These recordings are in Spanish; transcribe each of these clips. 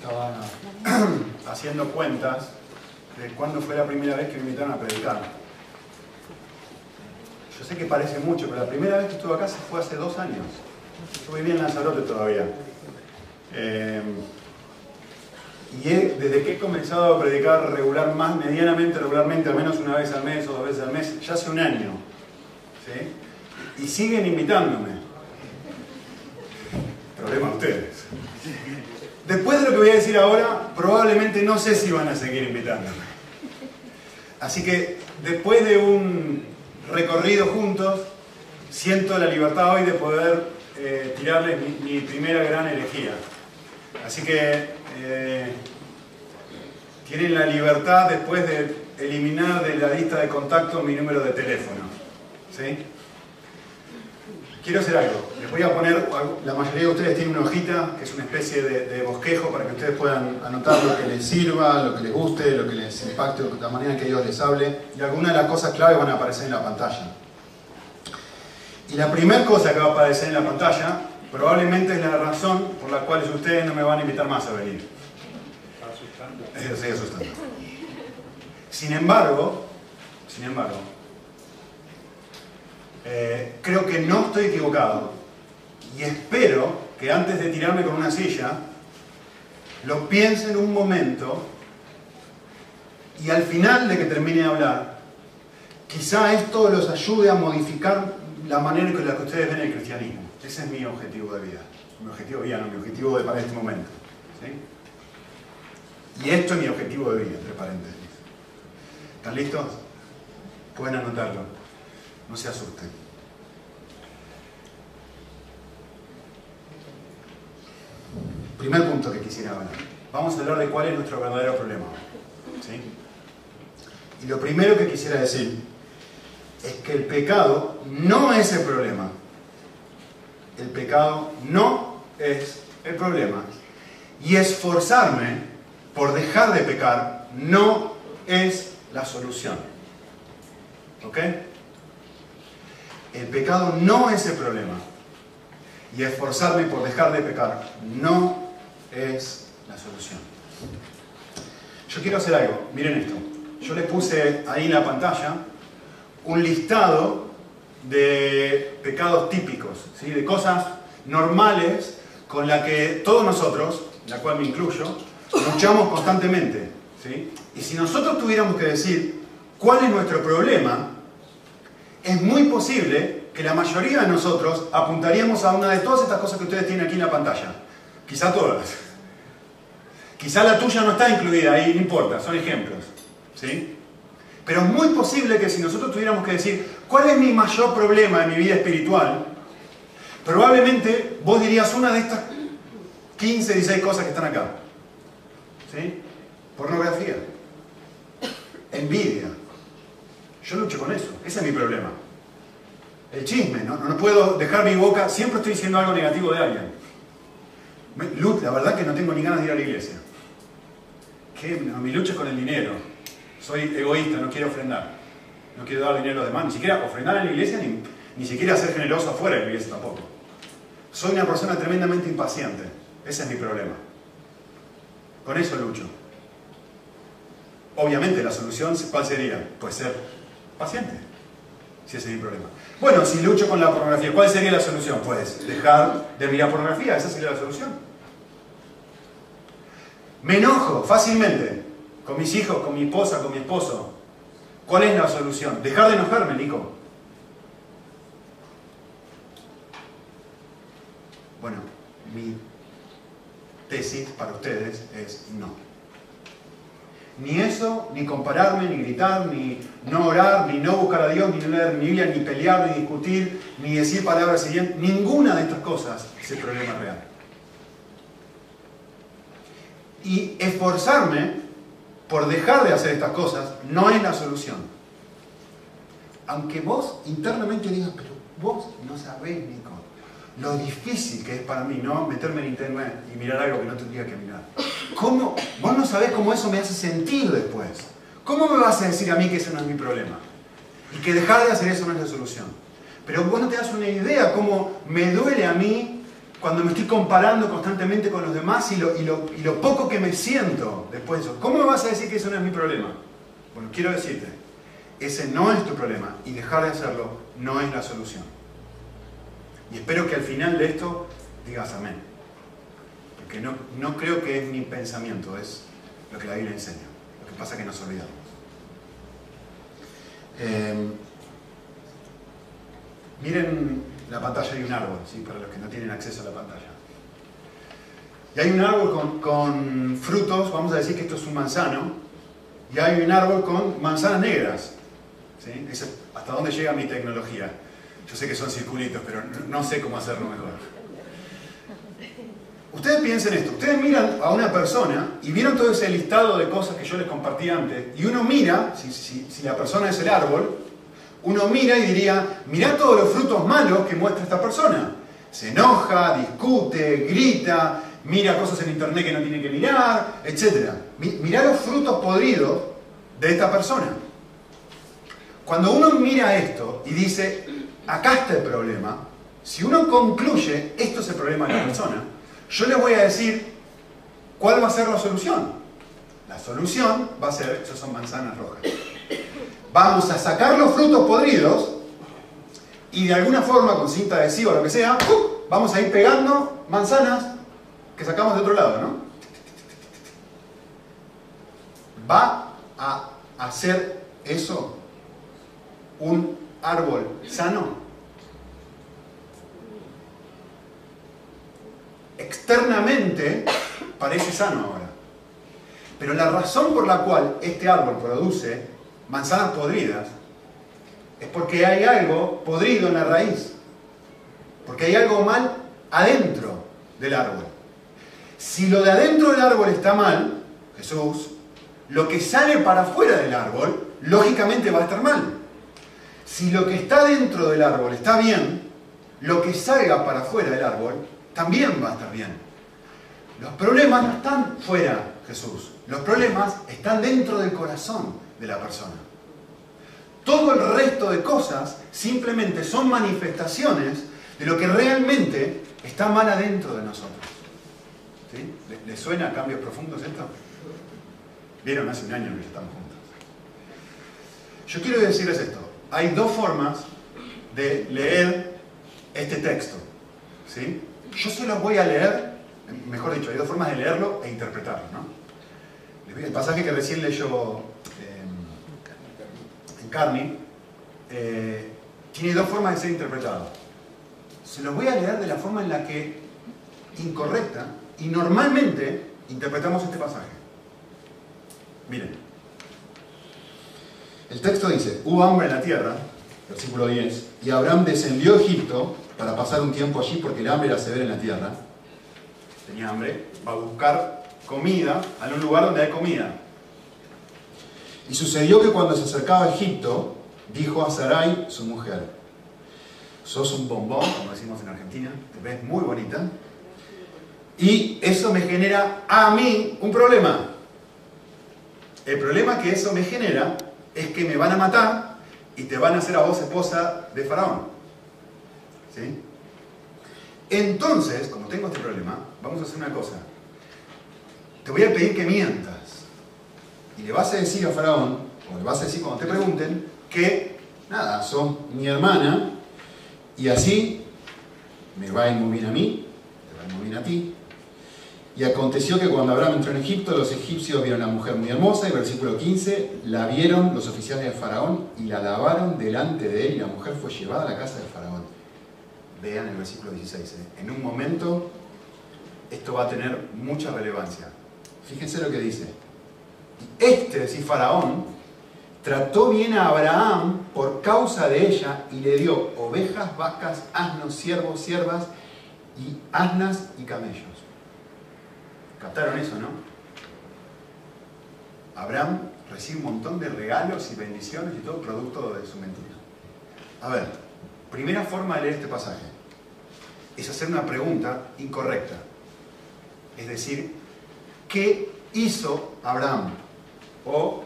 estaba haciendo cuentas de cuándo fue la primera vez que me invitaron a predicar. Yo sé que parece mucho, pero la primera vez que estuve acá fue hace dos años. Yo vivía en Lanzarote todavía. Eh, y desde que he comenzado a predicar regular, más medianamente regularmente, al menos una vez al mes o dos veces al mes, ya hace un año. ¿sí? Y siguen invitándome. Problema ustedes. Lo que voy a decir ahora, probablemente no sé si van a seguir invitándome. Así que después de un recorrido juntos, siento la libertad hoy de poder eh, tirarles mi, primera gran elegía. Así que eh, tienen la libertad después de eliminar de la lista de contacto mi número de teléfono. ¿Sí? Quiero hacer algo. Les voy a poner, la mayoría de ustedes tienen una hojita, que es una especie de, bosquejo para que ustedes puedan anotar lo que les sirva, lo que les guste, lo que les impacte, la manera en que Dios les hable. Y algunas de las cosas clave van a aparecer en la pantalla. Y la primera cosa que va a aparecer en la pantalla probablemente es la razón por la cual ustedes no me van a invitar más a venir. Estoy asustando. Sin embargo, sin embargo, eh, creo que no estoy equivocado y espero que antes de tirarme con una silla, lo piensen un momento y al final de que termine de hablar, quizá esto los ayude a modificar la manera en la que ustedes ven el cristianismo. Ese es mi objetivo de vida. Mi objetivo de no, mi objetivo de para este momento. Y esto es mi objetivo de vida, entre paréntesis. ¿Están listos? Pueden anotarlo. No se asusten. Primer punto que quisiera hablar. Vamos a hablar de cuál es nuestro verdadero problema. ¿Sí? Y lo primero que quisiera decir es que el pecado no es el problema. El pecado no es el problema. Y esforzarme por dejar de pecar no es la solución. ¿Ok? El pecado no es el problema. Y esforzarme por dejar de pecar no es la solución. Yo quiero hacer algo. Miren esto. Yo les puse ahí en la pantalla un listado de pecados típicos, ¿sí? de cosas normales con las que todos nosotros, la cual me incluyo, luchamos constantemente. ¿sí? Y si nosotros tuviéramos que decir cuál es nuestro problema, es muy posible que la mayoría de nosotros apuntaríamos a una de todas estas cosas que ustedes tienen aquí en la pantalla. Quizá todas. Quizá la tuya no está incluida ahí, no importa, son ejemplos. ¿sí? Pero es muy posible que si nosotros tuviéramos que decir, ¿cuál es mi mayor problema en mi vida espiritual? Probablemente vos dirías una de estas 15, 16 cosas que están acá. ¿Sí? Pornografía. Envidia yo lucho con eso, ese es mi problema. El chisme, ¿no? No puedo dejar mi boca, siempre estoy diciendo algo negativo de alguien. La verdad que no tengo ni ganas de ir a la iglesia. ¿Qué? mi lucha es con el dinero. Soy egoísta, no quiero ofrendar. No quiero dar dinero a los demás. Ni siquiera ofrendar en la iglesia, ni, ni siquiera ser generoso afuera de la iglesia tampoco. Soy una persona tremendamente impaciente. Ese es mi problema. Con eso lucho. Obviamente la solución, ¿cuál sería? Pues ser paciente, si ese es mi problema. Bueno, si lucho con la pornografía, ¿cuál sería la solución? Pues dejar de mirar pornografía, esa sería la solución. Me enojo fácilmente con mis hijos, con mi esposa, con mi esposo. ¿Cuál es la solución? Dejar de enojarme, Nico. Bueno, mi tesis para ustedes es no. Ni eso, ni compararme, ni gritar, ni no orar, ni no buscar a Dios, ni no leer mi Biblia, ni pelear, ni discutir, ni decir palabras siguientes. Ninguna de estas cosas es el problema real. Y esforzarme por dejar de hacer estas cosas no es la solución. Aunque vos internamente digas, pero vos no sabés, Nico, lo difícil que es para mí, ¿no? Meterme en internet y mirar algo que no tendría que mirar. ¿Cómo? Vos no sabés cómo eso me hace sentir después. ¿Cómo me vas a decir a mí que ese no es mi problema? Y que dejar de hacer eso no es la solución. Pero vos no te das una idea cómo me duele a mí cuando me estoy comparando constantemente con los demás y lo, poco que me siento después de eso. ¿Cómo me vas a decir que eso no es mi problema? Bueno, quiero decirte, ese no es tu problema y dejar de hacerlo no es la solución. Y espero que al final de esto digas amén. Porque no, no creo que es mi pensamiento, es lo que la Biblia enseña. Lo que pasa es que nos olvidamos. Eh, miren la pantalla hay un árbol, ¿sí? para los que no tienen acceso a la pantalla. Y hay un árbol con, con frutos, vamos a decir que esto es un manzano, y hay un árbol con manzanas negras. ¿sí? Hasta dónde llega mi tecnología. Yo sé que son circulitos, pero no sé cómo hacerlo mejor. Ustedes piensen esto, ustedes miran a una persona y vieron todo ese listado de cosas que yo les compartí antes, y uno mira, si, la persona es el árbol, uno mira y diría, mirá todos los frutos malos que muestra esta persona. Se enoja, discute, grita, mira cosas en internet que no tiene que mirar, etc. Mirá los frutos podridos de esta persona. Cuando uno mira esto y dice, acá está el problema, si uno concluye, esto es el problema de la persona, yo le voy a decir cuál va a ser la solución. La solución va a ser, esas son manzanas rojas vamos a sacar los frutos podridos y de alguna forma, con cinta adhesiva o lo que sea, vamos a ir pegando manzanas que sacamos de otro lado, ¿no? ¿Va a hacer eso un árbol sano? Externamente parece sano ahora. Pero la razón por la cual este árbol produce manzanas podridas, es porque hay algo podrido en la raíz. Porque hay algo mal adentro del árbol. Si lo de adentro del árbol está mal, Jesús, lo que sale para afuera del árbol, lógicamente va a estar mal. Si lo que está dentro del árbol está bien, lo que salga para afuera del árbol también va a estar bien. Los problemas no están fuera, Jesús. Los problemas están dentro del corazón de la persona. Todo el resto de cosas simplemente son manifestaciones de lo que realmente está mal adentro de nosotros. ¿Sí? ¿Le, suena a cambios profundos esto? Vieron hace un año que estamos juntos. Yo quiero decirles esto. Hay dos formas de leer este texto. ¿sí? Yo se los voy a leer, mejor dicho, hay dos formas de leerlo e interpretarlo. El pasaje que recién leyó Carney, eh, tiene dos formas de ser interpretado. Se los voy a leer de la forma en la que incorrecta y normalmente interpretamos este pasaje. Miren, el texto dice, hubo hambre en la tierra, versículo 10, y Abraham descendió a Egipto para pasar un tiempo allí porque el hambre era severa en la tierra. Tenía hambre, va a buscar comida en un lugar donde hay comida. Y sucedió que cuando se acercaba a Egipto, dijo a Sarai, su mujer, sos un bombón, como decimos en Argentina, te ves muy bonita, y eso me genera a mí un problema. El problema que eso me genera es que me van a matar y te van a hacer a vos esposa de Faraón. Entonces, como tengo este problema, vamos a hacer una cosa. Te voy a pedir que mientas y le vas a decir a Faraón, o le vas a decir cuando te pregunten, que, nada, son mi hermana, y así me va a ir muy bien a mí, te va a ir bien a ti. Y aconteció que cuando Abraham entró en Egipto, los egipcios vieron a una mujer muy hermosa, y versículo 15, la vieron los oficiales de Faraón y la lavaron delante de él, y la mujer fue llevada a la casa de Faraón. Vean el versículo 16. ¿eh? En un momento, esto va a tener mucha relevancia. Fíjense lo que dice. Este, decir Faraón, trató bien a Abraham por causa de ella y le dio ovejas, vacas, asnos, siervos, siervas y asnas y camellos. ¿Captaron eso, no? Abraham recibe un montón de regalos y bendiciones y todo producto de su mentira. A ver, primera forma de leer este pasaje es hacer una pregunta incorrecta. Es decir, ¿qué hizo Abraham? o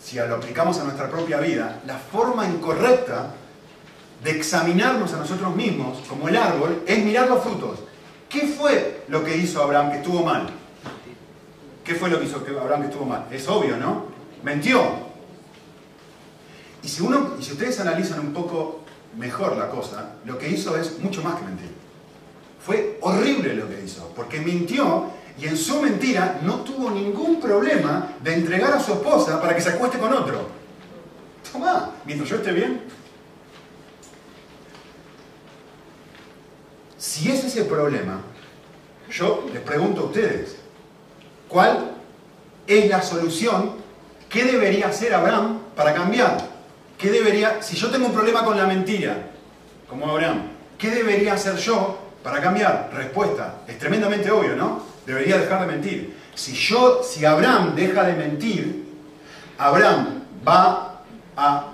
si lo aplicamos a nuestra propia vida, la forma incorrecta de examinarnos a nosotros mismos, como el árbol, es mirar los frutos. ¿Qué fue lo que hizo Abraham que estuvo mal? ¿Qué fue lo que hizo Abraham que estuvo mal? Es obvio, ¿no? Mentió. Y si, uno, y si ustedes analizan un poco mejor la cosa, lo que hizo es mucho más que mentir. Fue horrible lo que hizo, porque mintió y en su mentira no tuvo ningún problema de entregar a su esposa para que se acueste con otro. Toma, mientras yo esté bien. Si ese es el problema, yo les pregunto a ustedes, ¿cuál es la solución? ¿Qué debería hacer Abraham para cambiar? ¿Qué debería, si yo tengo un problema con la mentira, como Abraham, ¿qué debería hacer yo para cambiar? Respuesta, es tremendamente obvio, ¿no? Debería dejar de mentir. Si yo, si Abraham deja de mentir, Abraham va a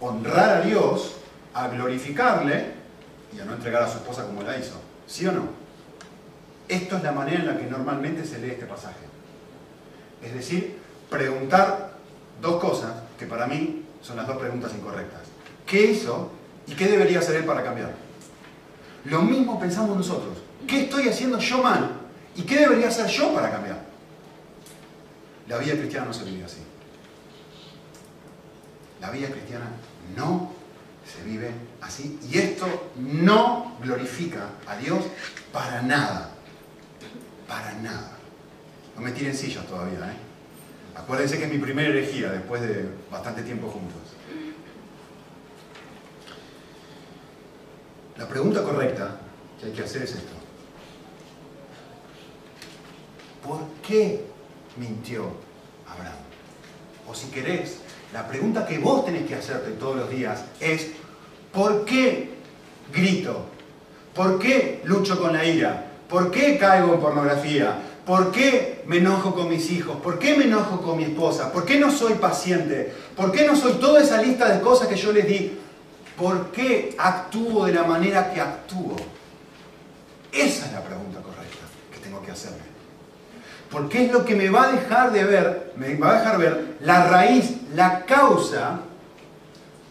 honrar a Dios, a glorificarle y a no entregar a su esposa como la hizo. ¿Sí o no? Esto es la manera en la que normalmente se lee este pasaje. Es decir, preguntar dos cosas que para mí son las dos preguntas incorrectas. ¿Qué hizo y qué debería hacer él para cambiar? Lo mismo pensamos nosotros. ¿Qué estoy haciendo yo mal y qué debería hacer yo para cambiar? La vida cristiana no se vive así. La vida cristiana no se vive así. Y esto no glorifica a Dios para nada. Para nada. No me tiren sillas todavía, ¿eh? Acuérdense que es mi primera herejía después de bastante tiempo juntos. La pregunta correcta que hay que hacer es esto. ¿Por qué mintió Abraham? O si querés, la pregunta que vos tenés que hacerte todos los días es, ¿por qué grito? ¿Por qué lucho con la ira? ¿Por qué caigo en pornografía? ¿Por qué me enojo con mis hijos? ¿Por qué me enojo con mi esposa? ¿Por qué no soy paciente? ¿Por qué no soy toda esa lista de cosas que yo les di? ¿Por qué actúo de la manera que actúo? Esa es la pregunta correcta que tengo que hacerme. Porque es lo que me va a dejar de ver, me va a dejar ver la raíz, la causa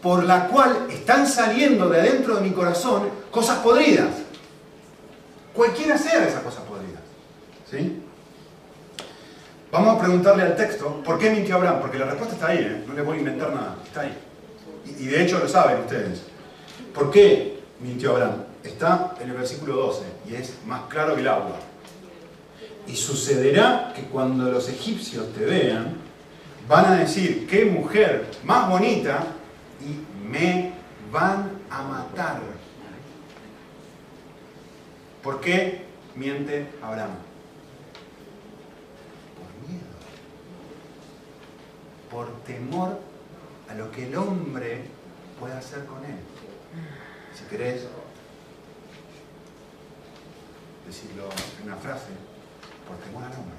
por la cual están saliendo de adentro de mi corazón cosas podridas. Cualquiera sea esas cosas podridas. ¿Sí? Vamos a preguntarle al texto, ¿por qué mintió Abraham? Porque la respuesta está ahí, ¿eh? no le voy a inventar nada, está ahí. Y, de hecho lo saben ustedes. ¿Por qué mintió Abraham? Está en el versículo 12 y es más claro que el agua. Y sucederá que cuando los egipcios te vean, van a decir, qué mujer más bonita, y me van a matar. ¿Por qué miente Abraham? Por temor a lo que el hombre pueda hacer con él. Si querés decirlo en una frase, por temor al hombre.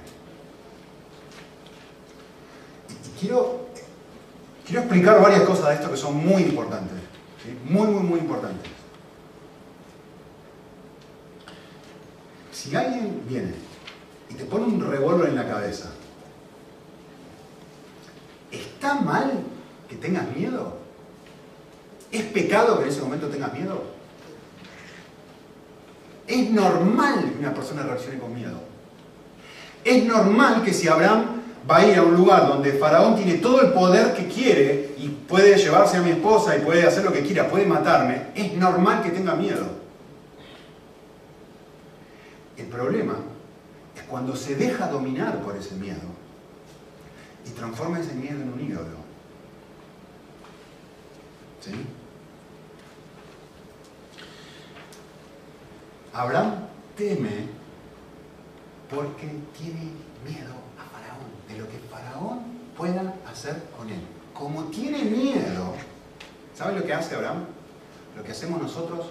Y, quiero, quiero explicar varias cosas de esto que son muy importantes, muy, muy, muy importantes. Si alguien viene y te pone un revólver en la cabeza ¿Está mal que tengas miedo? ¿Es pecado que en ese momento tengas miedo? Es normal que una persona reaccione con miedo. Es normal que si Abraham va a ir a un lugar donde Faraón tiene todo el poder que quiere y puede llevarse a mi esposa y puede hacer lo que quiera, puede matarme, es normal que tenga miedo. El problema es cuando se deja dominar por ese miedo y transforma ese miedo en un ídolo. ¿Sí? Abraham teme porque tiene miedo a Faraón, de lo que Faraón pueda hacer con él. Como tiene miedo, ¿sabe lo que hace Abraham? Lo que hacemos nosotros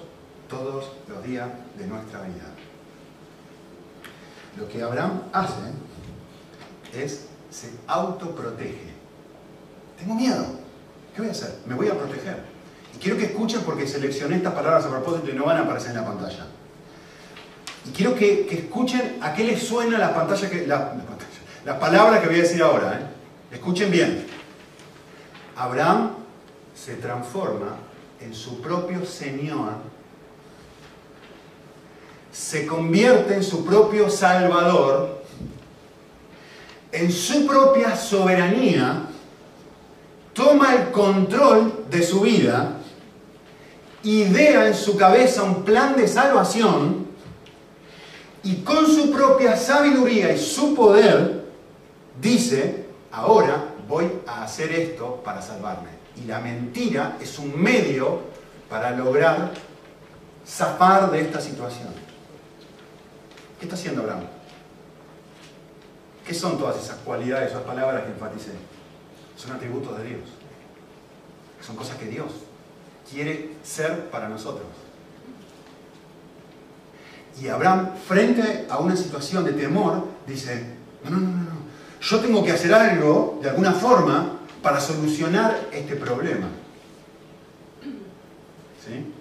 todos los días de nuestra vida. Lo que Abraham hace es se autoprotege. Tengo miedo. ¿Qué voy a hacer? Me voy a proteger. Y quiero que escuchen porque seleccioné estas palabras a propósito y no van a aparecer en la pantalla. Y quiero que, escuchen a qué les suena la pantalla que, la, la, que voy a decir ahora. ¿eh? Escuchen bien. Abraham se transforma en su propio Señor, se convierte en su propio Salvador, en su propia soberanía, toma el control de su vida, idea en su cabeza un plan de salvación y con su propia sabiduría y su poder dice, ahora voy a hacer esto para salvarme. Y la mentira es un medio para lograr zafar de esta situación. ¿Qué está haciendo Abraham? ¿Qué son todas esas cualidades, esas palabras que enfaticé? Son atributos de Dios. Son cosas que Dios quiere ser para nosotros. Y Abraham, frente a una situación de temor, dice, no, no, no, no, yo tengo que hacer algo, de alguna forma, para solucionar este problema. ¿Sí?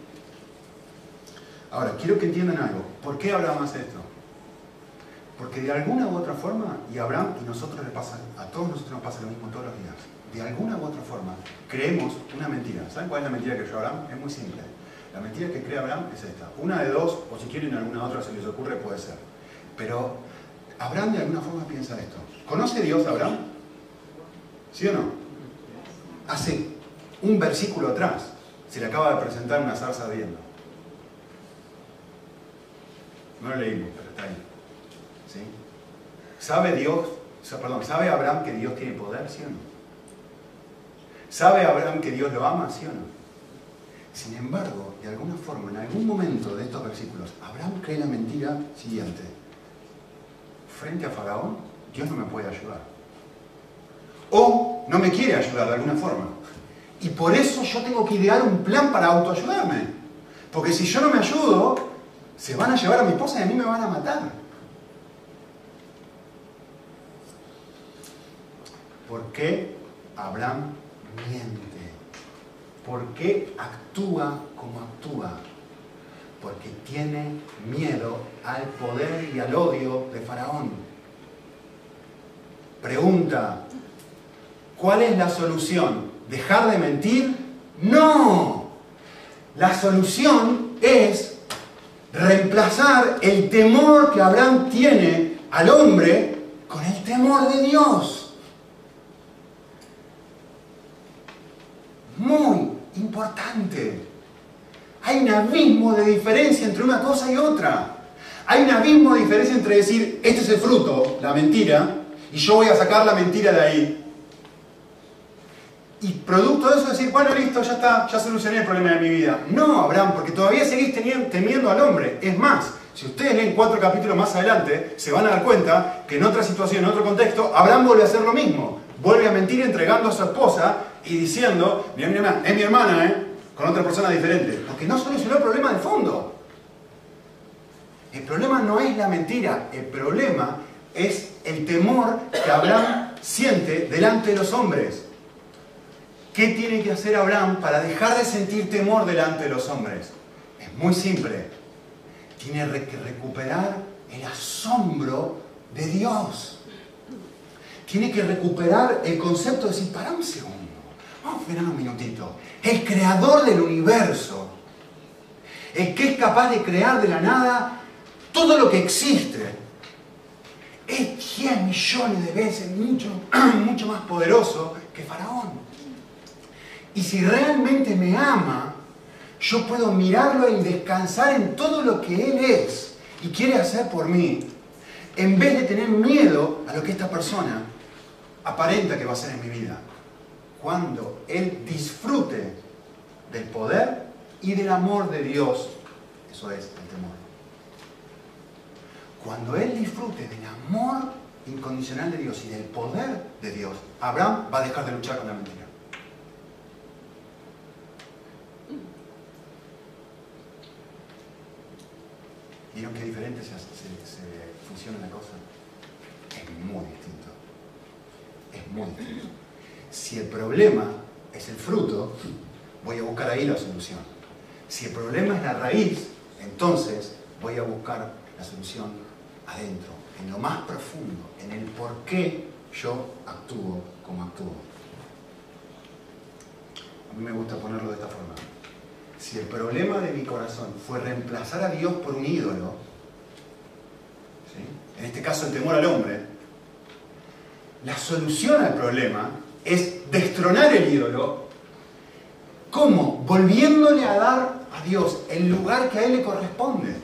Ahora, quiero que entiendan algo. ¿Por qué Abraham hace esto? Porque de alguna u otra forma, y Abraham y nosotros le pasa, a todos nosotros nos pasa lo mismo todos los días, de alguna u otra forma creemos una mentira. ¿Saben cuál es la mentira que cree Abraham? Es muy simple. La mentira que cree Abraham es esta. Una de dos, o si quieren alguna otra se les ocurre, puede ser. Pero Abraham de alguna forma piensa esto. ¿Conoce Dios Abraham? ¿Sí o no? Hace un versículo atrás se le acaba de presentar una zarza ardiendo. No lo leímos, pero está ahí. ¿Sabe Dios, perdón, sabe Abraham que Dios tiene poder, sí o no? ¿Sabe Abraham que Dios lo ama, sí o no? Sin embargo, de alguna forma, en algún momento de estos versículos, Abraham cree la mentira siguiente. Frente a Faraón, Dios no me puede ayudar. O no me quiere ayudar de alguna forma. Y por eso yo tengo que idear un plan para autoayudarme. Porque si yo no me ayudo, se van a llevar a mi esposa y a mí me van a matar. ¿Por qué Abraham miente? ¿Por qué actúa como actúa? Porque tiene miedo al poder y al odio de Faraón. Pregunta, ¿cuál es la solución? ¿Dejar de mentir? No. La solución es reemplazar el temor que Abraham tiene al hombre con el temor de Dios. Muy importante. Hay un abismo de diferencia entre una cosa y otra. Hay un abismo de diferencia entre decir, este es el fruto, la mentira, y yo voy a sacar la mentira de ahí. Y producto de eso decir, bueno, listo, ya está, ya solucioné el problema de mi vida. No, Abraham, porque todavía seguís temiendo al hombre. Es más, si ustedes leen cuatro capítulos más adelante, se van a dar cuenta que en otra situación, en otro contexto, Abraham vuelve a hacer lo mismo. Vuelve a mentir entregando a su esposa y diciendo, mira, mira, es mi hermana, ¿eh? Con otra persona diferente. Porque no solucionó el problema de fondo. El problema no es la mentira, el problema es el temor que Abraham siente delante de los hombres. ¿Qué tiene que hacer Abraham para dejar de sentir temor delante de los hombres? Es muy simple. Tiene que recuperar el asombro de Dios. Tiene que recuperar el concepto de decir, para un segundo Vamos a frenar un minutito. El creador del universo, el que es capaz de crear de la nada todo lo que existe, es 10 millones de veces mucho, mucho más poderoso que Faraón. Y si realmente me ama, yo puedo mirarlo y descansar en todo lo que Él es y quiere hacer por mí, en vez de tener miedo a lo que esta persona aparenta que va a hacer en mi vida cuando él disfrute del poder y del amor de Dios. Eso es el temor. Cuando él disfrute del amor incondicional de Dios y del poder de Dios, Abraham va a dejar de luchar con la mentira. ¿Vieron qué diferente se, se funciona la cosa? Es muy distinto. Es muy distinto. Si el problema es el fruto, voy a buscar ahí la solución. Si el problema es la raíz, entonces voy a buscar la solución adentro, en lo más profundo, en el por qué yo actúo como actúo. A mí me gusta ponerlo de esta forma. si el problema de mi corazón fue reemplazar a Dios por un ídolo, en este caso el temor al hombre, la solución al problema es destronar el ídolo. ¿Cómo? Volviéndole a dar a Dios el lugar que a Él le corresponde.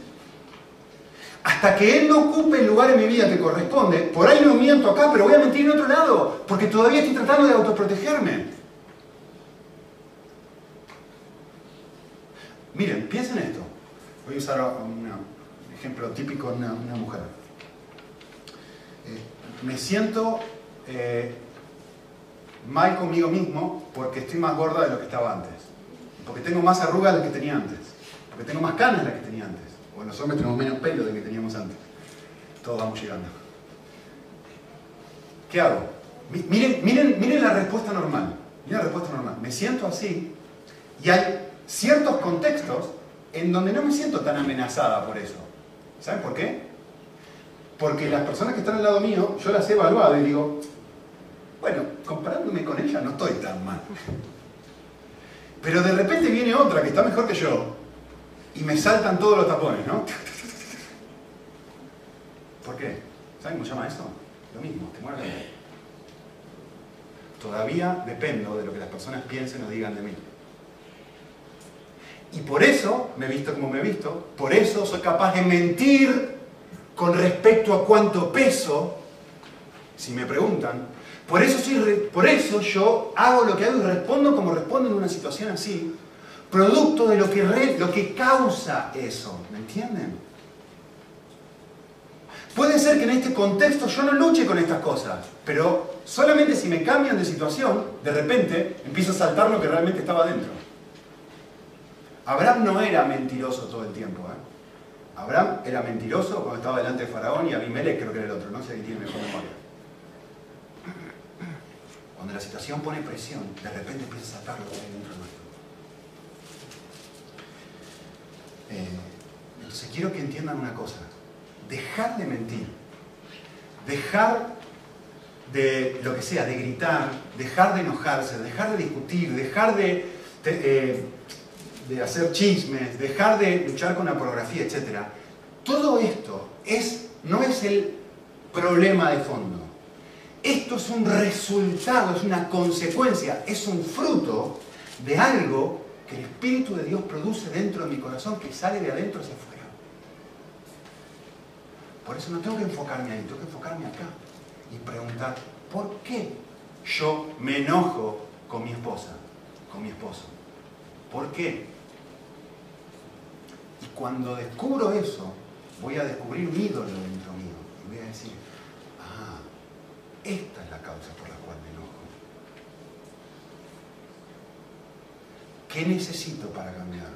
Hasta que Él no ocupe el lugar en mi vida que corresponde, por ahí no miento acá, pero voy a mentir en otro lado, porque todavía estoy tratando de autoprotegerme. Miren, piensen esto. Voy a usar un ejemplo típico de una, mujer. Eh, me siento eh, mal conmigo mismo porque estoy más gorda de lo que estaba antes. Porque tengo más arrugas de las que tenía antes. Porque tengo más canas de las que tenía antes. Bueno, los hombres tenemos menos pelo de lo que teníamos antes. Todos vamos llegando. ¿Qué hago? Miren, miren, miren la respuesta normal. Miren la respuesta normal. Me siento así y hay ciertos contextos en donde no me siento tan amenazada por eso. ¿Saben por qué? Porque las personas que están al lado mío, yo las he evaluado y digo, bueno, comparándome con ella no estoy tan mal. Pero de repente viene otra que está mejor que yo y me saltan todos los tapones, ¿no? ¿Por qué? ¿Saben cómo se llama eso? Lo mismo, te mueres Todavía dependo de lo que las personas piensen o digan de mí. Y por eso me he visto como me he visto, por eso soy capaz de mentir con respecto a cuánto peso, si me preguntan, por eso, por eso yo hago lo que hago y respondo como respondo en una situación así, producto de lo que, lo que causa eso, ¿me entienden? Puede ser que en este contexto yo no luche con estas cosas, pero solamente si me cambian de situación, de repente empiezo a saltar lo que realmente estaba dentro. Abraham no era mentiroso todo el tiempo. ¿eh? Abraham era mentiroso cuando estaba delante de Faraón y Abimelech creo que era el otro, no sé si tiene mejor memoria. Cuando la situación pone presión, de repente empieza a sacar lo que hay dentro nuestro. Eh, entonces quiero que entiendan una cosa. Dejar de mentir, dejar de lo que sea, de gritar, dejar de enojarse, dejar de discutir, dejar de, de, eh, hacer chismes, dejar de luchar con la pornografía, etc. Todo esto es, no es el problema de fondo. Esto es un resultado, es una consecuencia, es un fruto de algo que el Espíritu de Dios produce dentro de mi corazón, que sale de adentro hacia afuera. Por eso no tengo que enfocarme ahí, tengo que enfocarme acá y preguntar, ¿por qué yo me enojo con mi esposa, con mi esposo? ¿Por qué? Y cuando descubro eso, voy a descubrir un ídolo dentro mío. Y voy a decir, esta es la causa por la cual me enojo. ¿Qué necesito para cambiar?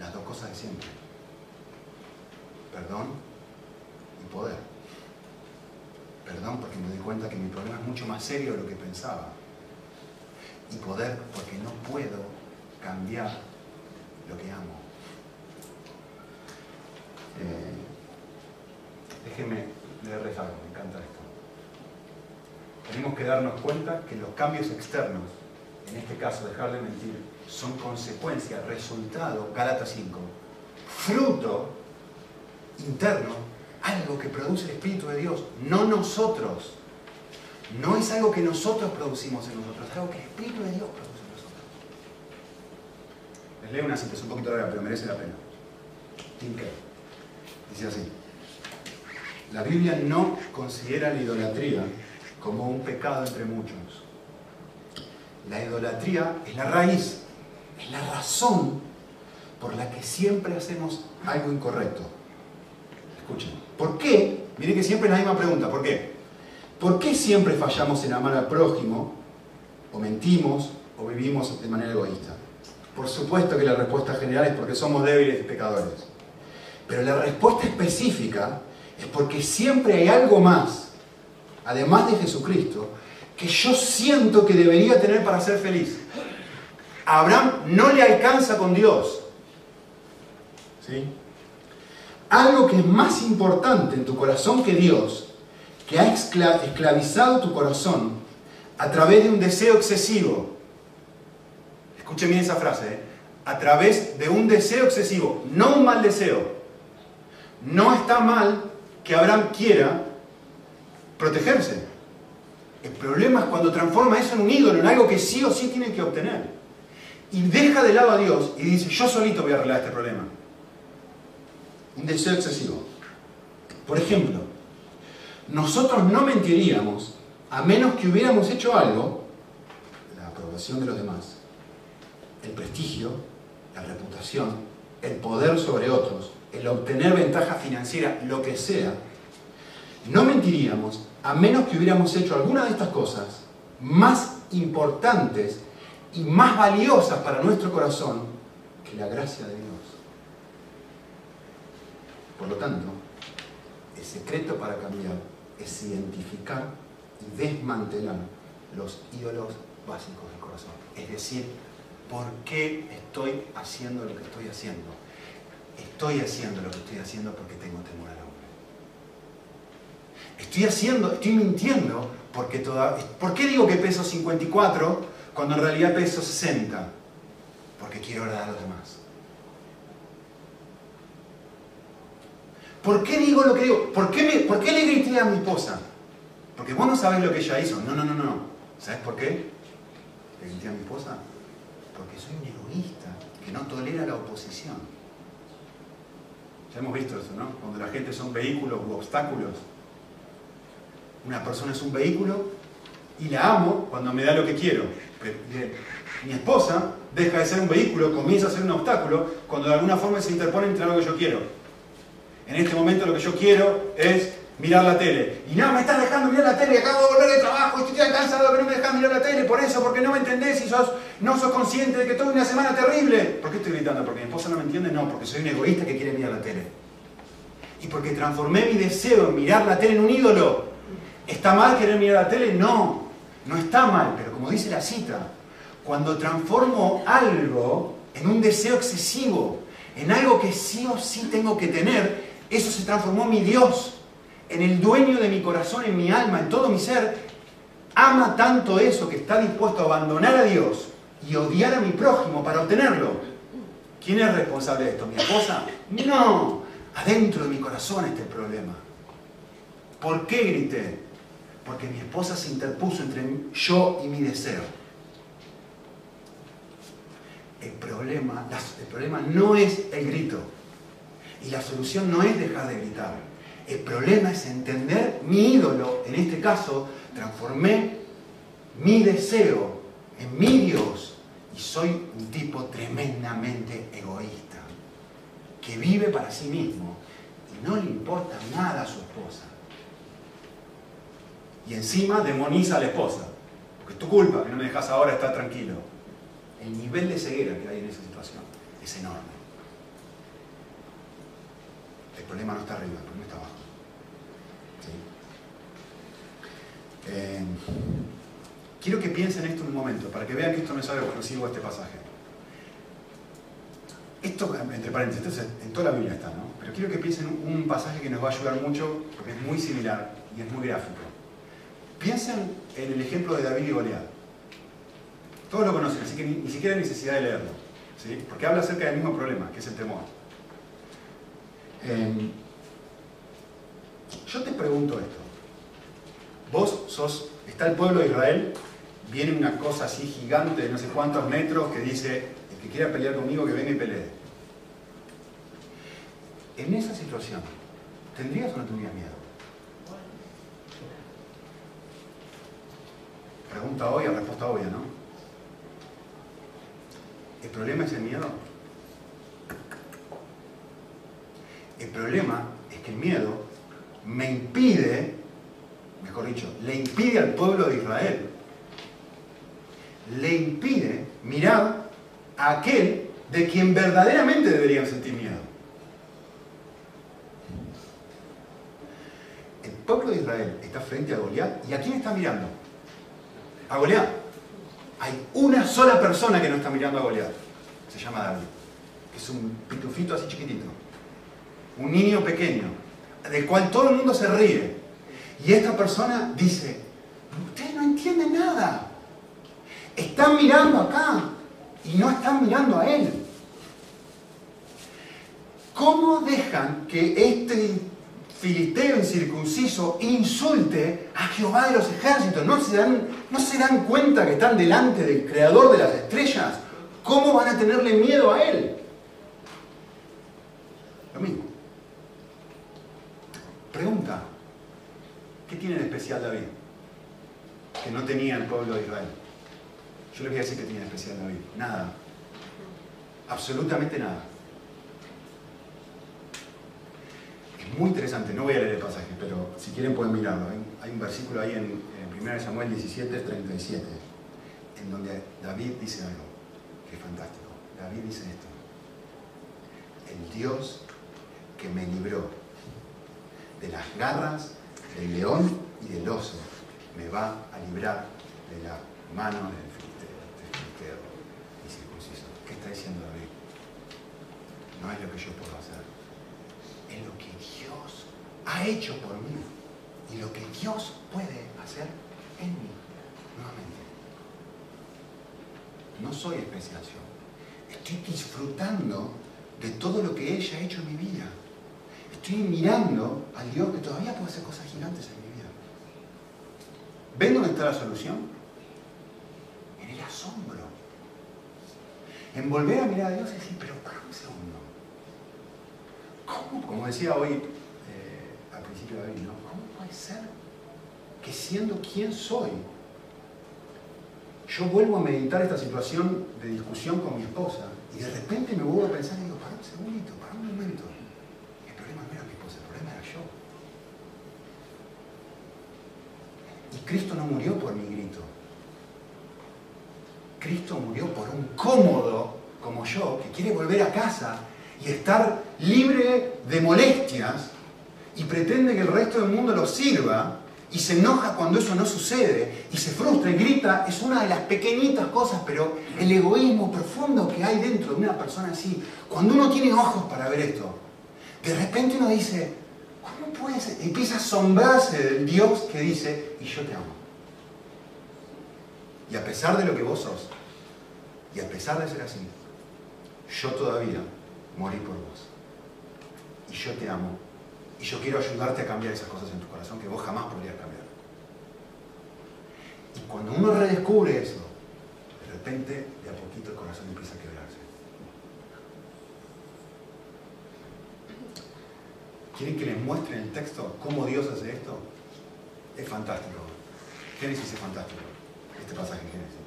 Las dos cosas de siempre. Perdón y poder. Perdón porque me doy cuenta que mi problema es mucho más serio de lo que pensaba. Y poder porque no puedo cambiar lo que amo. Eh, déjenme leerles algo, me encanta esto tenemos que darnos cuenta que los cambios externos, en este caso dejar de mentir, son consecuencia, resultado, Gálatas 5, fruto interno, algo que produce el Espíritu de Dios, no nosotros. No es algo que nosotros producimos en nosotros, es algo que el Espíritu de Dios produce en nosotros. Les leo una es un poquito larga, pero merece la pena. Tinker. Dice así. La Biblia no considera la idolatría como un pecado entre muchos. La idolatría es la raíz, es la razón por la que siempre hacemos algo incorrecto. Escuchen, ¿por qué? Miren que siempre es la misma pregunta, ¿por qué? ¿Por qué siempre fallamos en amar al prójimo, o mentimos, o vivimos de manera egoísta? Por supuesto que la respuesta general es porque somos débiles y pecadores. Pero la respuesta específica es porque siempre hay algo más además de Jesucristo, que yo siento que debería tener para ser feliz. A Abraham no le alcanza con Dios. ¿Sí? Algo que es más importante en tu corazón que Dios, que ha esclavizado tu corazón a través de un deseo excesivo. Escuchen bien esa frase. ¿eh? a través de un deseo excesivo, no un mal deseo. No está mal que Abraham quiera protegerse. El problema es cuando transforma eso en un ídolo, en algo que sí o sí tiene que obtener. Y deja de lado a Dios y dice, yo solito voy a arreglar este problema. Un deseo excesivo. Por ejemplo, nosotros no mentiríamos a menos que hubiéramos hecho algo, la aprobación de los demás, el prestigio, la reputación, el poder sobre otros, el obtener ventaja financiera, lo que sea, no mentiríamos a menos que hubiéramos hecho alguna de estas cosas más importantes y más valiosas para nuestro corazón que la gracia de Dios. Por lo tanto, el secreto para cambiar es identificar y desmantelar los ídolos básicos del corazón. Es decir, ¿por qué estoy haciendo lo que estoy haciendo? Estoy haciendo lo que estoy haciendo porque tengo temor. Estoy haciendo, estoy mintiendo porque toda... ¿Por qué digo que peso 54 cuando en realidad peso 60? Porque quiero agradar a los demás. ¿Por qué digo lo que digo? ¿Por qué, ¿Por qué le grité a mi esposa? Porque vos no sabés lo que ella hizo. No, no, no, no. ¿Sabes por qué? Le grité a mi esposa. Porque soy un egoísta que no tolera la oposición. Ya hemos visto eso, ¿no? Cuando la gente son vehículos u obstáculos. Una persona es un vehículo y la amo cuando me da lo que quiero. Pero, mi esposa deja de ser un vehículo, comienza a ser un obstáculo cuando de alguna forma se interpone entre algo que yo quiero. En este momento lo que yo quiero es mirar la tele. Y no, me estás dejando mirar la tele, acabo de volver de trabajo, estoy cansado que no me dejas mirar la tele, por eso, porque no me entendés y sos, no sos consciente de que tuve una semana terrible. ¿Por qué estoy gritando? ¿Porque mi esposa no me entiende? No, porque soy un egoísta que quiere mirar la tele. Y porque transformé mi deseo en mirar la tele en un ídolo. ¿Está mal querer mirar la tele? No, no está mal, pero como dice la cita, cuando transformo algo en un deseo excesivo, en algo que sí o sí tengo que tener, eso se transformó en mi Dios en el dueño de mi corazón, en mi alma, en todo mi ser, ama tanto eso que está dispuesto a abandonar a Dios y odiar a mi prójimo para obtenerlo. ¿Quién es responsable de esto? ¿Mi esposa? No, adentro de mi corazón está el problema. ¿Por qué grité? Porque mi esposa se interpuso entre yo y mi deseo. El problema, el problema no es el grito. Y la solución no es dejar de gritar. El problema es entender mi ídolo, en este caso, transformé mi deseo en mi Dios y soy un tipo tremendamente egoísta, que vive para sí mismo y no le importa nada a su esposa. Y encima demoniza a la esposa, porque es tu culpa que no me dejas ahora estar tranquilo. El nivel de ceguera que hay en esa situación es enorme. El problema no está arriba, el problema está abajo. Eh, quiero que piensen esto un momento, para que vean que esto no es algo exclusivo a este pasaje. Esto, entre paréntesis, en toda la Biblia está, ¿no? Pero quiero que piensen un pasaje que nos va a ayudar mucho, porque es muy similar y es muy gráfico. Piensen en el ejemplo de David y Goliat. Todos lo conocen, así que ni, siquiera hay necesidad de leerlo. ¿sí? Porque habla acerca del mismo problema, que es el temor. Eh, yo te pregunto esto. Vos sos, está el pueblo de Israel, viene una cosa así gigante de no sé cuántos metros que dice, el que quiera pelear conmigo que venga y pelee. En esa situación, ¿tendrías o no tendrías miedo? Pregunta obvia, respuesta obvia, ¿no? ¿El problema es el miedo? El problema es que el miedo me impide mejor dicho, le impide al pueblo de Israel, le impide mirar a aquel de quien verdaderamente deberían sentir miedo. El pueblo de Israel está frente a Goliat y ¿a quién está mirando? A Goliat. Hay una sola persona que no está mirando a Goliat. Se llama David. Que es un pitufito así chiquitito. Un niño pequeño. Del cual todo el mundo se ríe. Y esta persona dice, ustedes no entienden nada. Están mirando acá y no están mirando a él. ¿cómo dejan que este filisteo incircunciso insulte a Jehová de los ejércitos? ¿No se, dan, ¿No se dan cuenta que están delante del creador de las estrellas? ¿Cómo van a tenerle miedo a él? Lo mismo. Pregunta, ¿qué tiene de especial David? Que no tenía el pueblo de Israel. Yo les voy a decir que tiene de especial David. Nada. Absolutamente nada. Es muy interesante, no voy a leer el pasaje, pero si quieren pueden mirarlo. Hay, un versículo ahí en, en 1 Samuel 17, 37, en donde David dice algo que es fantástico. David dice esto. El Dios que me libró de las garras del león y del oso, me va a librar de la mano del filisteo, y circunciso. ¿Qué está diciendo David? No es lo que yo puedo hacer, es lo que ha hecho por mí y lo que Dios puede hacer en mí. Nuevamente, no soy especial. Estoy disfrutando de todo lo que ella ha hecho en mi vida. Estoy mirando al Dios que todavía puede hacer cosas gigantes en mi vida. ¿Ven dónde está la solución? En el asombro. En volver a mirar a Dios y decir, pero un segundo. ¿Cómo? Como decía hoy de ¿no? ¿Cómo puede ser que siendo quien soy, yo vuelvo a meditar esta situación de discusión con mi esposa y de repente me vuelvo a pensar y digo, para un segundito, para un momento. El problema no era mi esposa, el problema era yo. Y Cristo no murió por mi grito. Cristo murió por un cómodo como yo que quiere volver a casa y estar libre de molestias y pretende que el resto del mundo lo sirva y se enoja cuando eso no sucede y se frustra y grita, es una de las pequeñitas cosas, pero el egoísmo profundo que hay dentro de una persona así, cuando uno tiene ojos para ver esto, de repente uno dice, ¿cómo puede ser? Empieza a asombrarse del Dios que dice, y yo te amo. Y a pesar de lo que vos sos, y a pesar de ser así, yo todavía morí por vos. Y yo te amo y yo quiero ayudarte a cambiar esas cosas en tu corazón que vos jamás podrías cambiar. Y cuando uno redescubre eso, de repente, de a poquito el corazón empieza a quebrarse. ¿Quieren que les muestre en el texto cómo Dios hace esto? Es fantástico. Génesis es fantástico. Este pasaje en Génesis.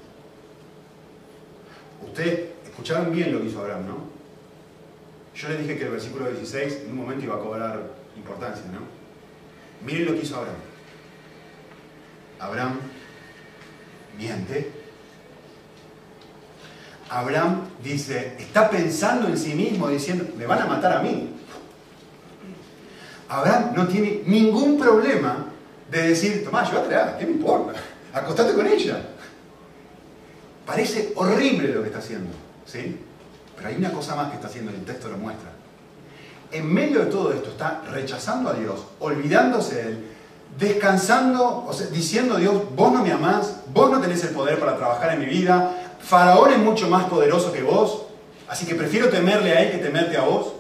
Ustedes escucharon bien lo que hizo Abraham, ¿no? Yo les dije que el versículo 16 en un momento iba a cobrar importancia, ¿no? Miren lo que hizo Abraham. Abraham miente. Abraham dice, está pensando en sí mismo, diciendo, me van a matar a mí. Abraham no tiene ningún problema de decir, Tomás, llévate a ¿qué me importa? Acostate con ella. Parece horrible lo que está haciendo, ¿sí? Pero hay una cosa más que está haciendo, el texto lo muestra en medio de todo esto está rechazando a Dios, olvidándose de Él, descansando, o sea, diciendo a Dios, vos no me amás, vos no tenés el poder para trabajar en mi vida, Faraón es mucho más poderoso que vos, así que prefiero temerle a Él que temerte a vos.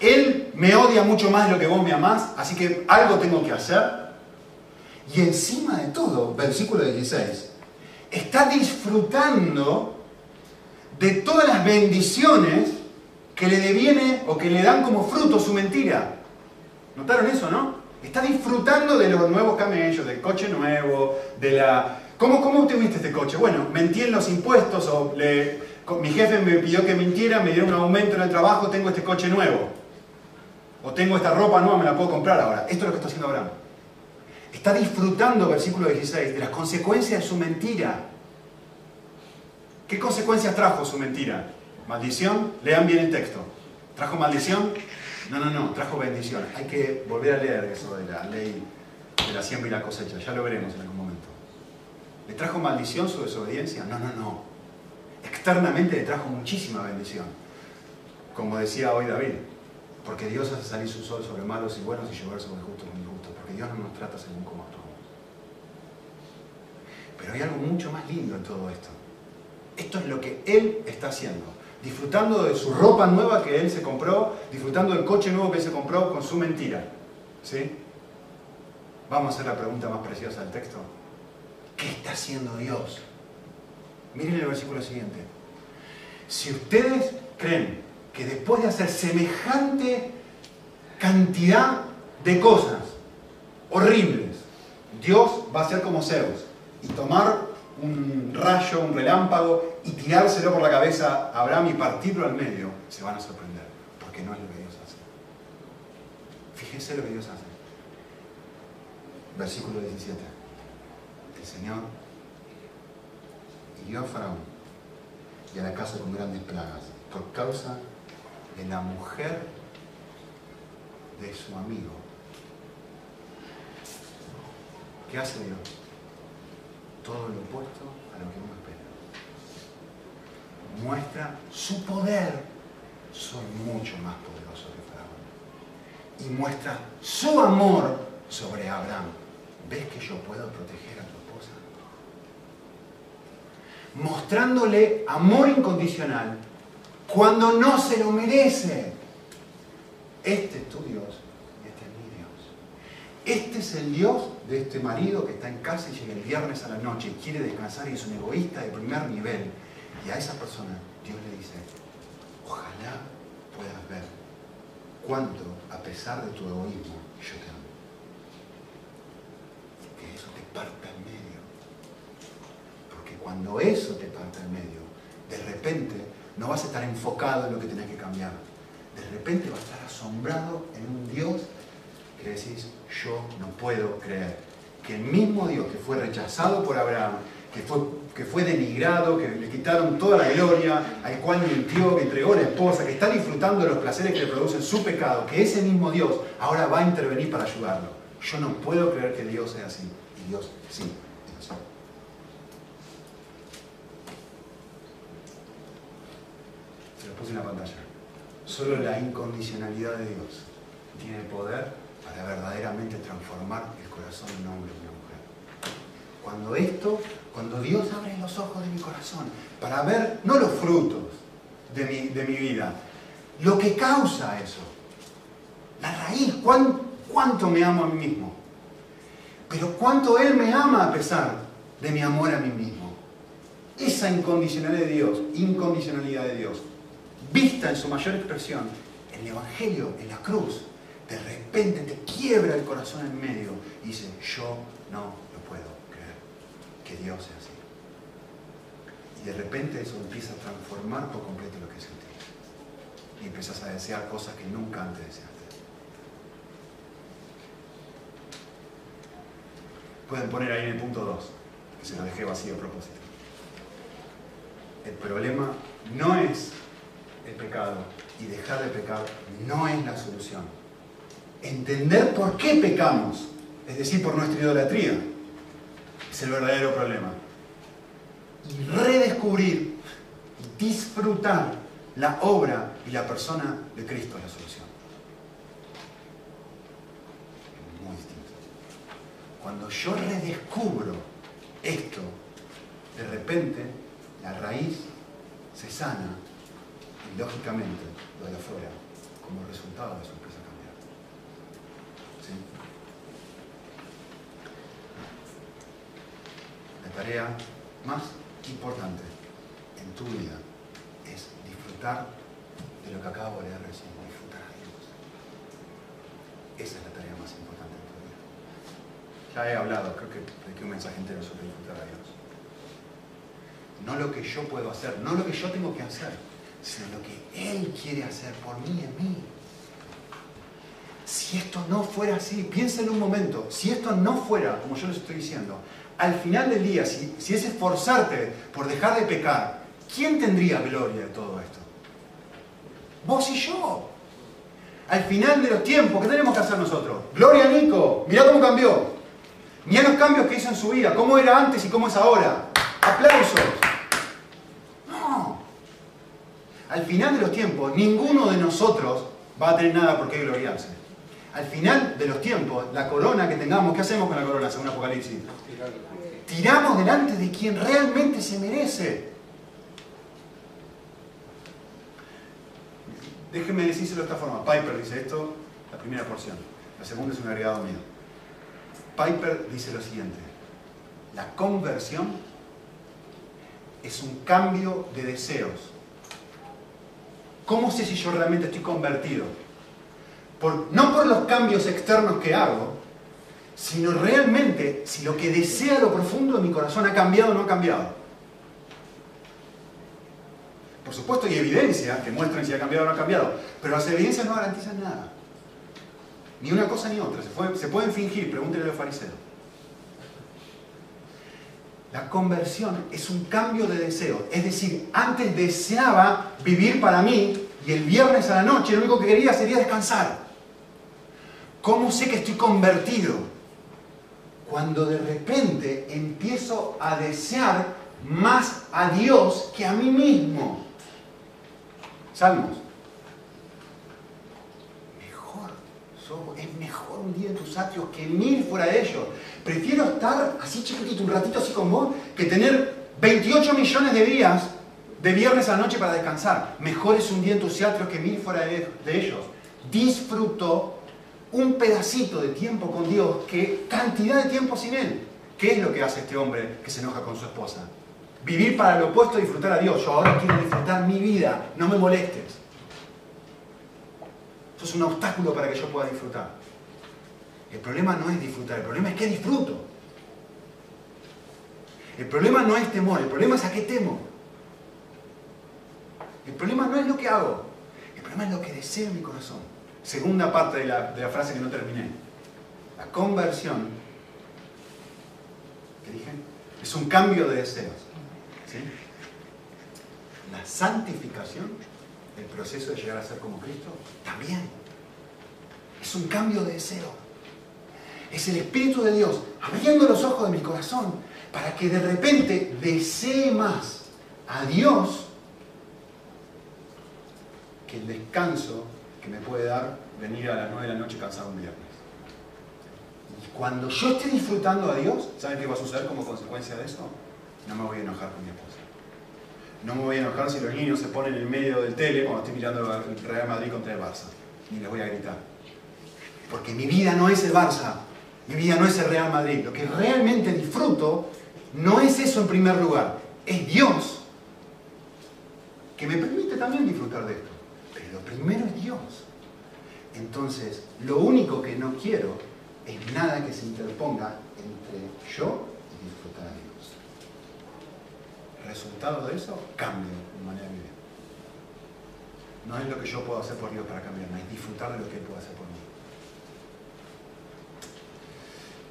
Él me odia mucho más de lo que vos me amás, así que algo tengo que hacer. Y encima de todo, versículo 16, está disfrutando de todas las bendiciones que le deviene o que le dan como fruto su mentira. ¿Notaron eso, no? Está disfrutando de los nuevos camellos, del coche nuevo, de la... ¿Cómo, cómo obtuviste este coche? Bueno, mentí en los impuestos o le... mi jefe me pidió que mintiera, me dieron un aumento en el trabajo, tengo este coche nuevo. O tengo esta ropa nueva, me la puedo comprar ahora. Esto es lo que está haciendo Abraham. Está disfrutando, versículo 16, de las consecuencias de su mentira. ¿Qué consecuencias trajo su mentira? Maldición, lean bien el texto. ¿Trajo maldición? No, no, no, trajo bendición. Hay que volver a leer eso de la ley de la siembra y la cosecha, ya lo veremos en algún momento. ¿Le trajo maldición su desobediencia? No, no, no. Externamente le trajo muchísima bendición. Como decía hoy David, porque Dios hace salir su sol sobre malos y buenos y llover sobre justos y injustos, porque Dios no nos trata según como actuamos. Pero hay algo mucho más lindo en todo esto. Esto es lo que Él está haciendo disfrutando de su ropa nueva que él se compró, disfrutando del coche nuevo que él se compró con su mentira. ¿Sí? Vamos a hacer la pregunta más preciosa del texto. ¿Qué está haciendo Dios? Miren el versículo siguiente. Si ustedes creen que después de hacer semejante cantidad de cosas horribles, Dios va a ser como Zeus y tomar un rayo, un relámpago y tirárselo por la cabeza a Abraham y partirlo al medio, se van a sorprender, porque no es lo que Dios hace. Fíjense lo que Dios hace. Versículo 17. El Señor hirió a Faraón y a la casa con grandes plagas por causa de la mujer de su amigo. ¿Qué hace Dios? Todo lo opuesto a lo que uno espera. Muestra su poder. Soy mucho más poderoso que Faraón. Y muestra su amor sobre Abraham. ¿Ves que yo puedo proteger a tu esposa? Mostrándole amor incondicional cuando no se lo merece. Este es tu Dios este es mi Dios. Este es el Dios de este marido que está en casa y llega el viernes a la noche y quiere descansar y es un egoísta de primer nivel. Y a esa persona Dios le dice, ojalá puedas ver cuánto, a pesar de tu egoísmo, yo te amo. Que eso te parta en medio. Porque cuando eso te parta en medio, de repente no vas a estar enfocado en lo que tenés que cambiar. De repente vas a estar asombrado en un Dios que decís, yo no puedo creer que el mismo Dios que fue rechazado por Abraham, que fue, que fue denigrado, que le quitaron toda la gloria, al cual mintió, que entregó la esposa, que está disfrutando de los placeres que le producen su pecado, que ese mismo Dios ahora va a intervenir para ayudarlo. Yo no puedo creer que Dios sea así. Y Dios sí es así. Se lo puse en la pantalla. Solo la incondicionalidad de Dios tiene poder para verdaderamente transformar el corazón de un hombre y una mujer. Cuando esto, cuando Dios abre los ojos de mi corazón para ver no los frutos de mi, de mi vida, lo que causa eso, la raíz, cuánto me amo a mí mismo, pero cuánto Él me ama a pesar de mi amor a mí mismo. Esa incondicionalidad de Dios, incondicionalidad de Dios, vista en su mayor expresión, en el Evangelio, en la cruz, de repente te quiebra el corazón en medio y dice, yo no lo puedo creer, que Dios sea así. Y de repente eso empieza a transformar por completo lo que sentís. Y empiezas a desear cosas que nunca antes deseaste. Pueden poner ahí en el punto 2, que se lo dejé vacío a propósito. El problema no es el pecado y dejar de pecar no es la solución. Entender por qué pecamos, es decir, por nuestra idolatría, es el verdadero problema. Y redescubrir y disfrutar la obra y la persona de Cristo es la solución. Es muy distinto. Cuando yo redescubro esto, de repente la raíz se sana y lógicamente lo de afuera, como resultado de eso empieza a cambiar. ¿Sí? La tarea más importante en tu vida es disfrutar de lo que acabo de leer recién, disfrutar a Dios. Esa es la tarea más importante en tu vida. Ya he hablado, creo que dediqué un mensaje entero sobre disfrutar a Dios. No lo que yo puedo hacer, no lo que yo tengo que hacer, sino lo que Él quiere hacer por mí en mí. Si esto no fuera así, piensen un momento, si esto no fuera, como yo les estoy diciendo, al final del día, si, es esforzarte por dejar de pecar, ¿quién tendría gloria de todo esto? Vos y yo. Al final de los tiempos, ¿qué tenemos que hacer nosotros? Gloria a Nico, mirá cómo cambió. Mirá los cambios que hizo en su vida, cómo era antes y cómo es ahora. Aplausos. No. Al final de los tiempos, ninguno de nosotros va a tener nada por qué gloriarse. Al final de los tiempos, la corona que tengamos, ¿qué hacemos con la corona según Apocalipsis? Tiramos delante de quien realmente se merece. Déjenme decírselo de esta forma. Piper dice esto, la primera porción. La segunda es un agregado mío. Piper dice lo siguiente. La conversión es un cambio de deseos. ¿Cómo sé si yo realmente estoy convertido? No por los cambios externos que hago, sino realmente si lo que desea lo profundo de mi corazón ha cambiado o no ha cambiado. Por supuesto hay evidencia que muestran si ha cambiado o no ha cambiado, pero las evidencias no garantizan nada. Ni una cosa ni otra. Se, pueden fingir, pregúntenle a los fariseos. La conversión es un cambio de deseo. Es decir, antes deseaba vivir para mí y el viernes a la noche lo único que quería sería descansar. ¿Cómo sé que estoy convertido? Cuando de repente empiezo a desear más a Dios que a mí mismo. Salmos. Mejor, es mejor un día en tus atrios que mil fuera de ellos. Prefiero estar así chiquitito, un ratito así como vos, que tener 28 millones de días de viernes a noche para descansar. Mejor es un día en tus atrios que mil fuera de, ellos. Disfruto un pedacito de tiempo con Dios que cantidad de tiempo sin Él. ¿Qué es lo que hace este hombre que se enoja con su esposa? Vivir para lo opuesto disfrutar a Dios. Yo ahora quiero disfrutar mi vida, no me molestes. Eso es un obstáculo para que yo pueda disfrutar. El problema no es disfrutar, el problema es que disfruto. El problema no es temor, el problema es a qué temo. El problema no es lo que hago, el problema es lo que deseo en mi corazón. Segunda parte de la, de la frase que no terminé. La conversión, ¿qué dije? Es un cambio de deseos. La santificación, el proceso de llegar a ser como Cristo, también es un cambio de deseo. Es el Espíritu de Dios abriendo los ojos de mi corazón para que de repente desee más a Dios que el descanso que me puede dar venir a las 9 de la noche cansado un viernes. Y cuando yo esté disfrutando a Dios, ¿saben qué va a suceder como consecuencia de eso? No me voy a enojar con mi esposa. No me voy a enojar si los niños se ponen en medio del tele cuando estoy mirando el Real Madrid contra el Barça. Ni les voy a gritar. Porque mi vida no es el Barça. Mi vida no es el Real Madrid. Lo que realmente disfruto no es eso en primer lugar. Es Dios que me permite también disfrutar de esto. Lo primero es Dios. Entonces, lo único que no quiero es nada que se interponga entre yo resultado de eso, cambio de manera de vivir. No es lo que yo puedo hacer por Dios para cambiarme, es disfrutar de lo que Él puede hacer por mí.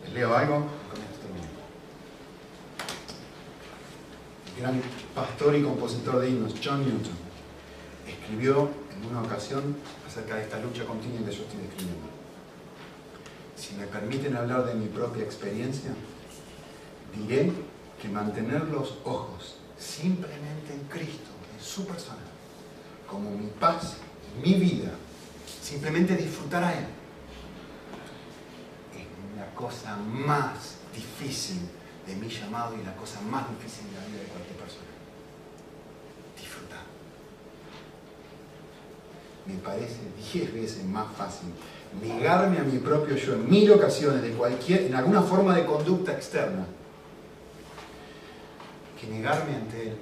¿Les leo algo? Con esto El gran pastor y compositor de himnos, John Newton, escribió en una ocasión acerca de esta lucha continua que yo estoy describiendo. Si me permiten hablar de mi propia experiencia, diré que mantener los ojos simplemente en Cristo, en su persona, como mi paz, mi vida, simplemente disfrutar a Él, es la cosa más difícil de mi llamado y la cosa más difícil de la vida de cualquier persona. Disfrutar. Me parece diez veces más fácil negarme a mi propio yo en mil ocasiones de cualquier, en alguna forma de conducta externa que negarme ante Él,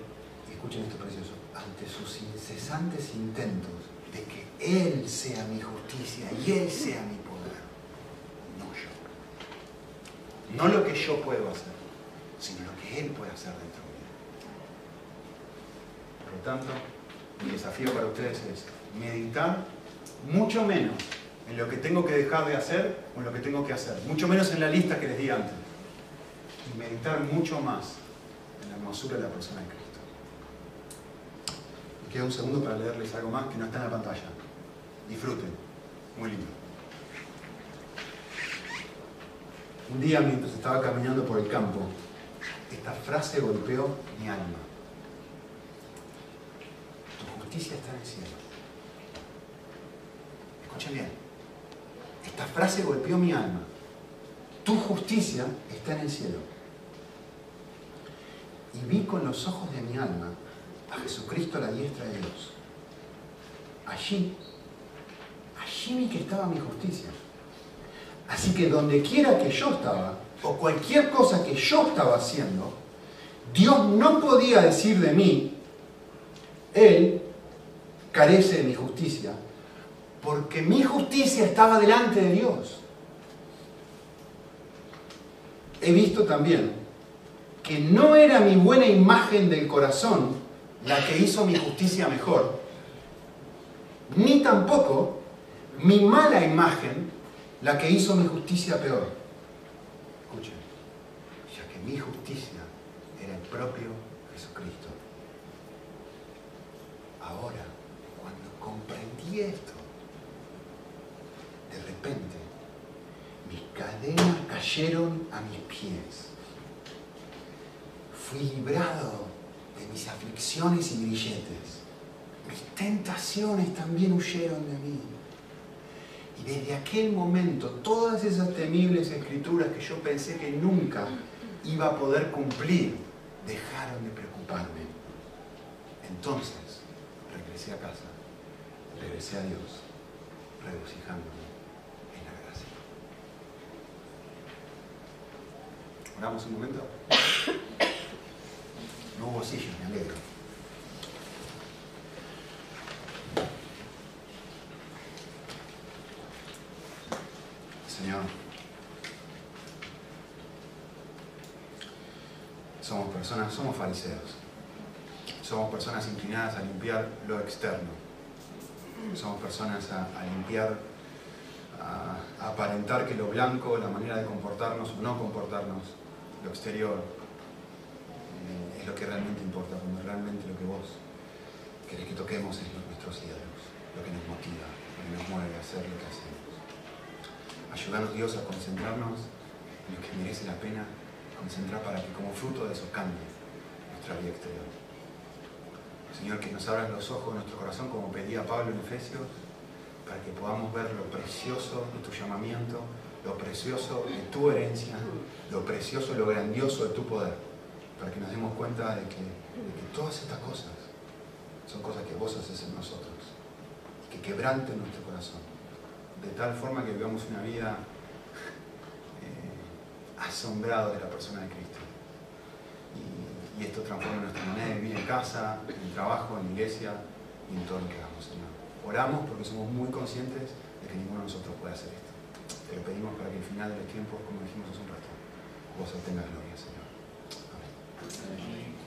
escuchen esto precioso, ante sus incesantes intentos de que Él sea mi justicia y Él sea mi poder, no yo. No lo que yo puedo hacer, sino lo que Él puede hacer dentro de mí. Por lo tanto, mi desafío para ustedes es meditar mucho menos en lo que tengo que dejar de hacer o en lo que tengo que hacer, mucho menos en la lista que les di antes, y meditar mucho más hermosura de la persona de Cristo. Me queda un segundo para leerles algo más que no está en la pantalla. Disfruten. Muy lindo. Un día mientras estaba caminando por el campo, esta frase golpeó mi alma. Tu justicia está en el cielo. Escuchen bien. Esta frase golpeó mi alma. Tu justicia está en el cielo y vi con los ojos de mi alma a Jesucristo a la diestra de Dios. allí, allí vi que estaba mi justicia. Así que donde quiera que yo estaba, o cualquier cosa que yo estaba haciendo, Dios no podía decir de mí, Él carece de mi justicia, porque mi justicia estaba delante de Dios. He visto también que no era mi buena imagen del corazón la que hizo mi justicia mejor, ni tampoco mi mala imagen la que hizo mi justicia peor. Escuchen, ya que mi justicia era el propio Jesucristo. Ahora, cuando comprendí esto, de repente mis cadenas cayeron a mis pies. Fui librado de mis aflicciones y grilletes. Mis tentaciones también huyeron de mí. Y desde aquel momento, todas esas temibles escrituras que yo pensé que nunca iba a poder cumplir, dejaron de preocuparme. Entonces, regresé a casa, regresé a Dios, regocijándome en la gracia. Oramos un momento. No hubo sillas, me alegro. Señor, somos personas, somos fariseos. Somos personas inclinadas a limpiar lo externo. Somos personas a, a limpiar, a aparentar que lo blanco, la manera de comportarnos o no comportarnos, lo exterior, eh, es lo que realmente importa, cuando realmente lo que vos querés que toquemos es lo- nuestros ídolos, lo que nos motiva, lo que nos mueve a hacer lo que hacemos. Ayudarnos Dios a concentrarnos en lo que merece la pena concentrar para que como fruto de eso cambie nuestra vida exterior. Señor, que nos abras los ojos de nuestro corazón como pedía Pablo en Efesios, para que podamos ver lo precioso de tu llamamiento, lo precioso de tu herencia, lo precioso, lo grandioso de tu poder, para que nos demos cuenta de que, todas estas cosas son cosas que vos haces en nosotros, que quebranten nuestro corazón, de tal forma que vivamos una vida eh, asombrado de la persona de Cristo. Y, esto transforma nuestra manera de vivir en casa, en trabajo, en iglesia y en todo lo que hagamos, Señor. Oramos porque somos muy conscientes de que ninguno de nosotros puede hacer esto. Te lo pedimos para que al final de los tiempos, como dijimos hace un rato, vos obtengas gloria, Señor. Amén.